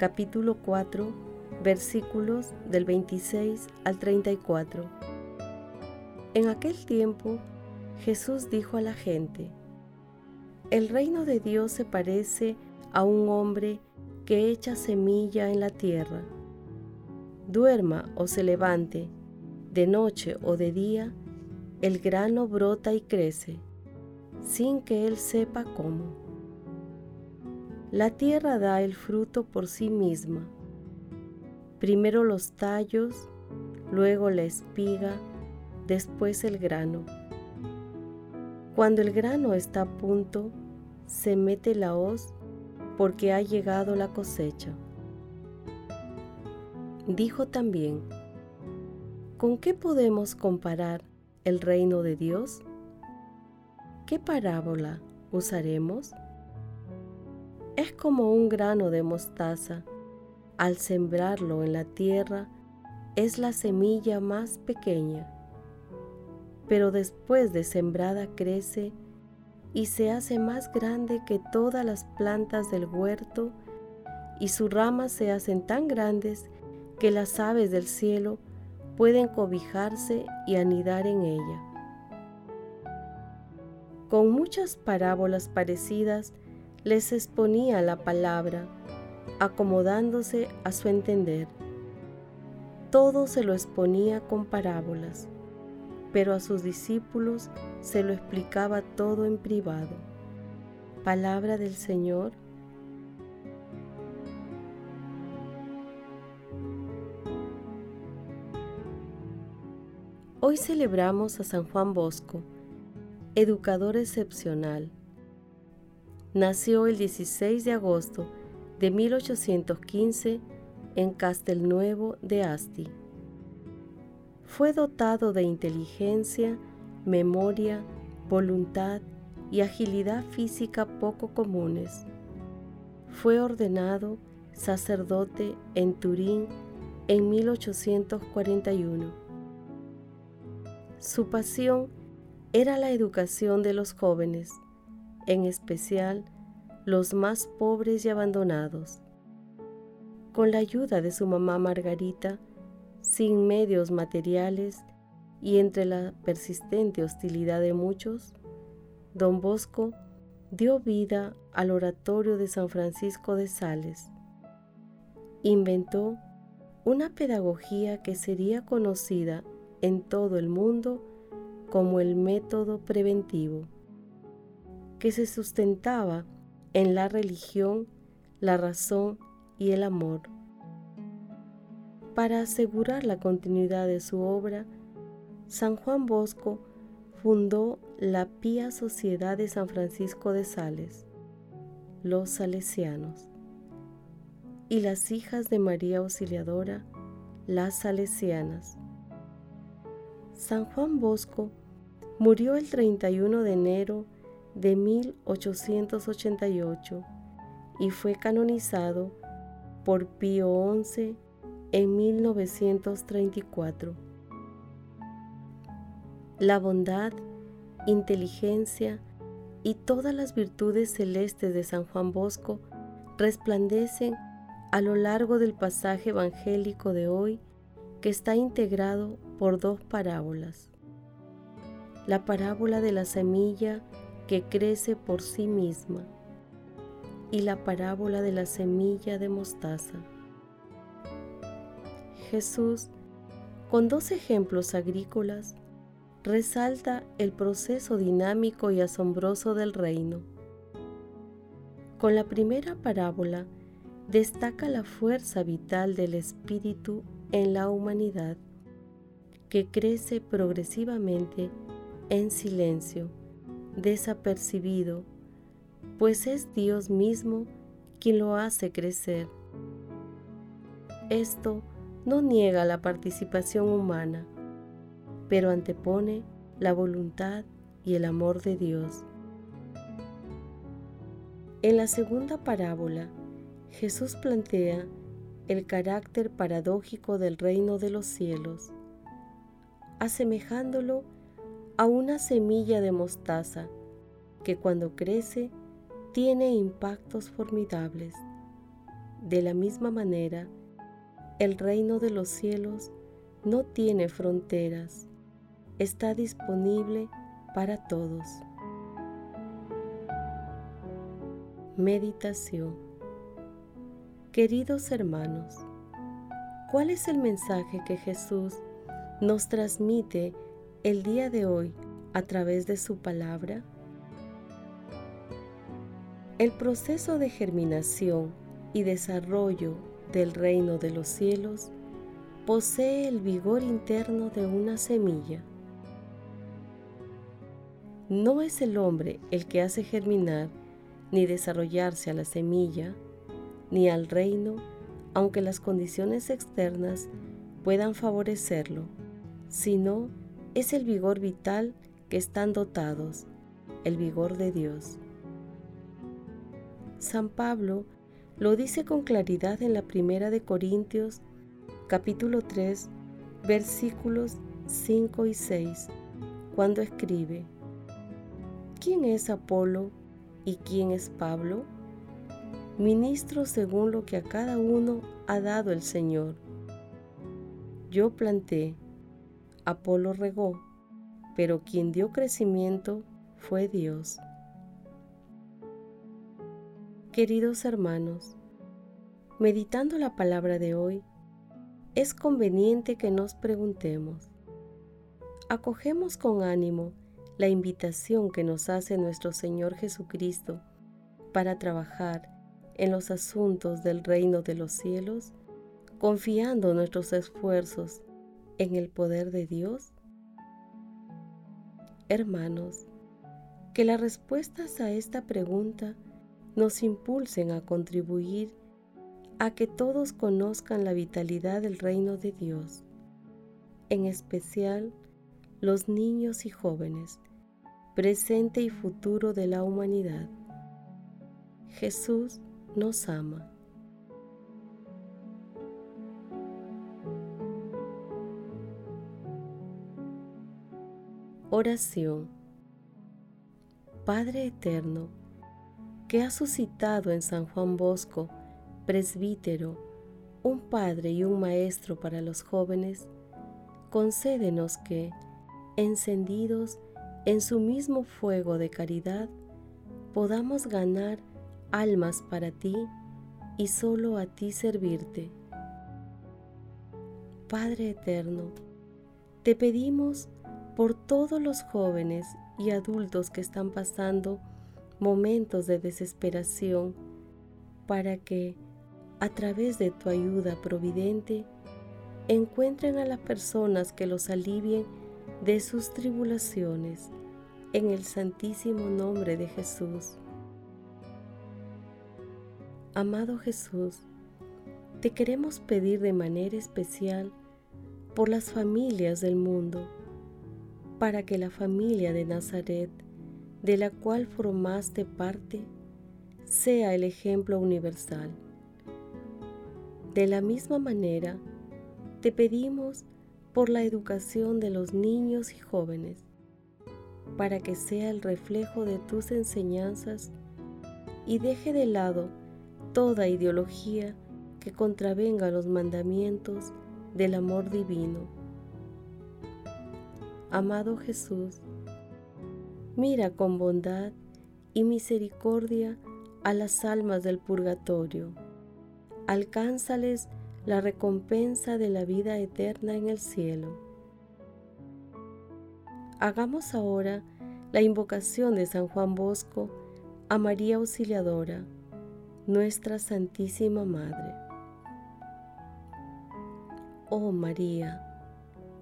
capítulo 4, versículos del 26 al 34. En aquel tiempo Jesús dijo a la gente, El reino de Dios se parece a un hombre que echa semilla en la tierra. Duerma o se levante, de noche o de día, el grano brota y crece, sin que él sepa cómo. La tierra da el fruto por sí misma. Primero los tallos, luego la espiga, después el grano. Cuando el grano está a punto, se mete la hoz porque ha llegado la cosecha. Dijo también, ¿con qué podemos comparar el reino de Dios? ¿Qué parábola usaremos? Es como un grano de mostaza. Al sembrarlo en la tierra, es la semilla más pequeña, pero después de sembrada crece y se hace más grande que todas las plantas del huerto y sus ramas se hacen tan grandes que las aves del cielo pueden cobijarse y anidar en ella. Con muchas parábolas parecidas, les exponía la palabra, acomodándose a su entender. Todo se lo exponía con parábolas, pero a sus discípulos se lo explicaba todo en privado. Palabra del Señor. Hoy celebramos a San Juan Bosco, educador excepcional Nació el 16 de agosto de 1815 en Castelnuevo de Asti. Fue dotado de inteligencia, memoria, voluntad y agilidad física poco comunes. Fue ordenado sacerdote en Turín en 1841. Su pasión era la educación de los jóvenes en especial los más pobres y abandonados. Con la ayuda de su mamá Margarita, sin medios materiales y entre la persistente hostilidad de muchos, don Bosco dio vida al oratorio de San Francisco de Sales. Inventó una pedagogía que sería conocida en todo el mundo como el método preventivo que se sustentaba en la religión, la razón y el amor. Para asegurar la continuidad de su obra, San Juan Bosco fundó la Pía Sociedad de San Francisco de Sales, los Salesianos, y las hijas de María Auxiliadora, las Salesianas. San Juan Bosco murió el 31 de enero 1888 y fue canonizado por Pío XI en 1934. La bondad, inteligencia y todas las virtudes celestes de San Juan Bosco resplandecen a lo largo del pasaje evangélico de hoy que está integrado por dos parábolas. La parábola de la semilla que crece por sí misma y la parábola de la semilla de mostaza. Jesús, con dos ejemplos agrícolas, resalta el proceso dinámico y asombroso del reino. Con la primera parábola destaca la fuerza vital del Espíritu en la humanidad, que crece progresivamente en silencio, desapercibido, pues es Dios mismo quien lo hace crecer. Esto no niega la participación humana, pero antepone la voluntad y el amor de Dios. En la segunda parábola, Jesús plantea el carácter paradójico del reino de los cielos, asemejándolo a una semilla de mostaza que cuando crece tiene impactos formidables. De la misma manera, el reino de los cielos no tiene fronteras, está disponible para todos. Meditación Queridos hermanos, ¿cuál es el mensaje que Jesús nos transmite el día de hoy a través de su palabra? El proceso de germinación y desarrollo del reino de los cielos posee el vigor interno de una semilla. No es el hombre el que hace germinar ni desarrollarse a la semilla, ni al reino, aunque las condiciones externas puedan favorecerlo, sino es el vigor vital que están dotados, el vigor de Dios. San Pablo lo dice con claridad en la primera de Corintios capítulo 3 versículos 5 y 6 cuando escribe, ¿quién es Apolo y quién es Pablo? Ministro según lo que a cada uno ha dado el Señor. Yo planté, Apolo regó, pero quien dio crecimiento fue Dios. Queridos hermanos, meditando la palabra de hoy, es conveniente que nos preguntemos, ¿acogemos con ánimo la invitación que nos hace nuestro Señor Jesucristo para trabajar en los asuntos del reino de los cielos, confiando nuestros esfuerzos en el poder de Dios? Hermanos, que las respuestas a esta pregunta nos impulsen a contribuir a que todos conozcan la vitalidad del reino de Dios, en especial los niños y jóvenes, presente y futuro de la humanidad. Jesús nos ama. Oración Padre Eterno, que ha suscitado en San Juan Bosco, presbítero, un padre y un maestro para los jóvenes, concédenos que, encendidos en su mismo fuego de caridad, podamos ganar almas para ti y solo a ti servirte. Padre Eterno, te pedimos por todos los jóvenes y adultos que están pasando momentos de desesperación, para que, a través de tu ayuda providente, encuentren a las personas que los alivien de sus tribulaciones, en el santísimo nombre de Jesús. Amado Jesús, te queremos pedir de manera especial por las familias del mundo, para que la familia de Nazaret de la cual formaste parte sea el ejemplo universal. De la misma manera, te pedimos por la educación de los niños y jóvenes, para que sea el reflejo de tus enseñanzas y deje de lado toda ideología que contravenga los mandamientos del amor divino. Amado Jesús, Mira con bondad y misericordia a las almas del purgatorio. Alcánzales la recompensa de la vida eterna en el cielo. Hagamos ahora la invocación de San Juan Bosco a María Auxiliadora, nuestra Santísima Madre. Oh María,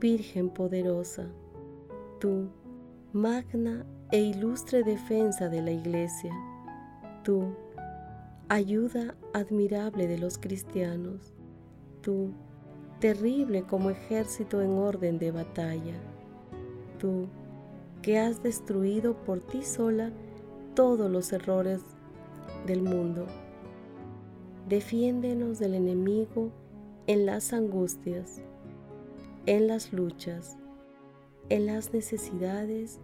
Virgen poderosa, tú, magna e ilustre defensa de la Iglesia, tú, ayuda admirable de los cristianos, tú, terrible como ejército en orden de batalla, tú, que has destruido por ti sola todos los errores del mundo. Defiéndenos del enemigo en las angustias, en las luchas, en las necesidades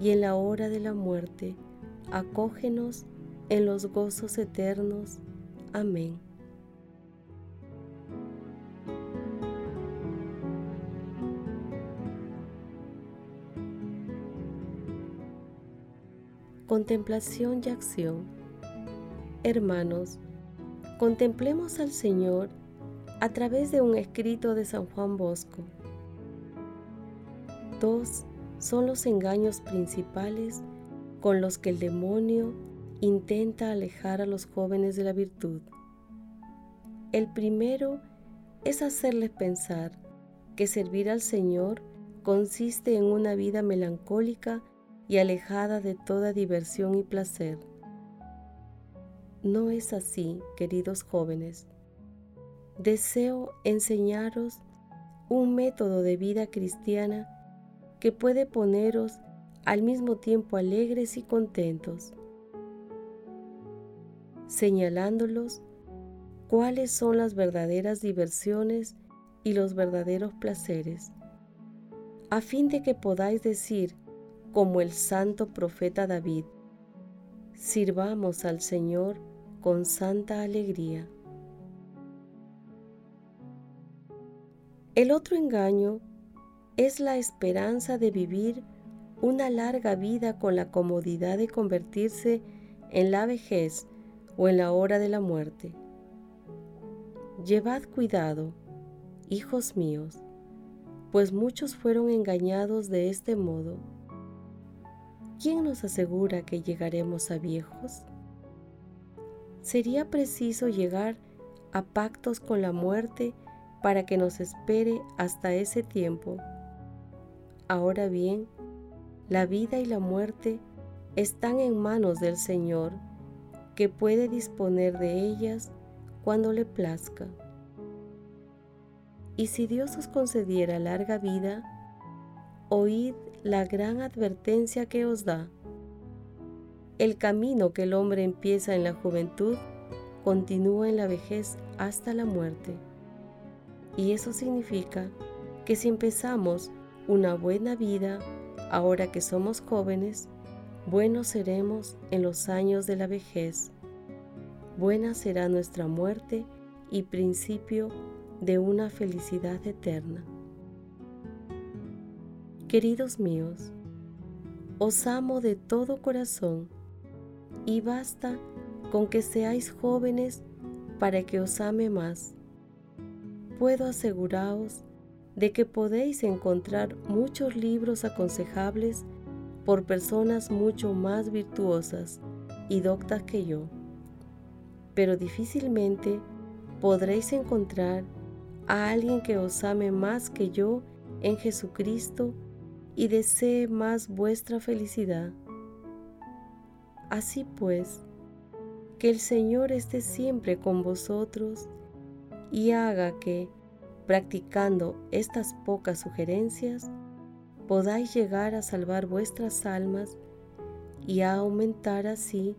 y en la hora de la muerte. Acógenos en los gozos eternos. Amén. Contemplación y acción. Hermanos, contemplemos al Señor a través de un escrito de San Juan Bosco. Dos son los engaños principales con los que el demonio intenta alejar a los jóvenes de la virtud. El primero es hacerles pensar que servir al Señor consiste en una vida melancólica y alejada de toda diversión y placer. No es así, queridos jóvenes. Deseo enseñaros un método de vida cristiana que puede poneros al mismo tiempo alegres y contentos, señalándolos cuáles son las verdaderas diversiones y los verdaderos placeres, a fin de que podáis decir como el santo profeta David, sirvamos al Señor con santa alegría. El otro engaño es la esperanza de vivir una larga vida con la comodidad de convertirse en la vejez o en la hora de la muerte. Llevad cuidado, hijos míos, pues muchos fueron engañados de este modo ¿quién nos asegura que llegaremos a viejos? Sería preciso llegar a pactos con la muerte para que nos espere hasta ese tiempo. Ahora bien, la vida y la muerte están en manos del Señor, que puede disponer de ellas cuando le plazca. Y si Dios os concediera larga vida, oíd la gran advertencia que os da. El camino que el hombre empieza en la juventud continúa en la vejez hasta la muerte. Y eso significa que si empezamos una buena vida ahora que somos jóvenes, buenos seremos en los años de la vejez. Buena será nuestra muerte y principio de una felicidad eterna. Queridos míos, os amo de todo corazón y basta con que seáis jóvenes para que os ame más. Puedo aseguraros de que podéis encontrar muchos libros aconsejables por personas mucho más virtuosas y doctas que yo, pero difícilmente podréis encontrar a alguien que os ame más que yo en Jesucristo y desee más vuestra felicidad. Así pues, que el Señor esté siempre con vosotros y haga que, practicando estas pocas sugerencias, podáis llegar a salvar vuestras almas y a aumentar así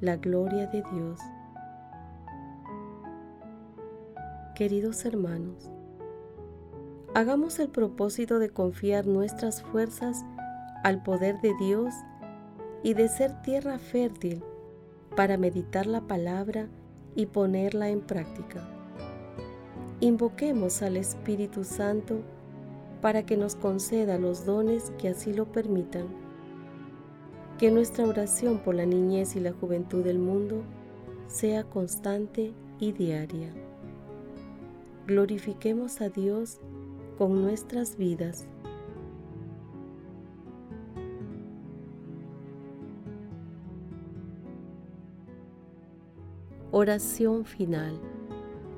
la gloria de Dios. Queridos hermanos, hagamos el propósito de confiar nuestras fuerzas al poder de Dios y de ser tierra fértil para meditar la palabra y ponerla en práctica. Invoquemos al Espíritu Santo para que nos conceda los dones que así lo permitan. Que nuestra oración por la niñez y la juventud del mundo sea constante y diaria. Glorifiquemos a Dios con nuestras vidas. Oración final.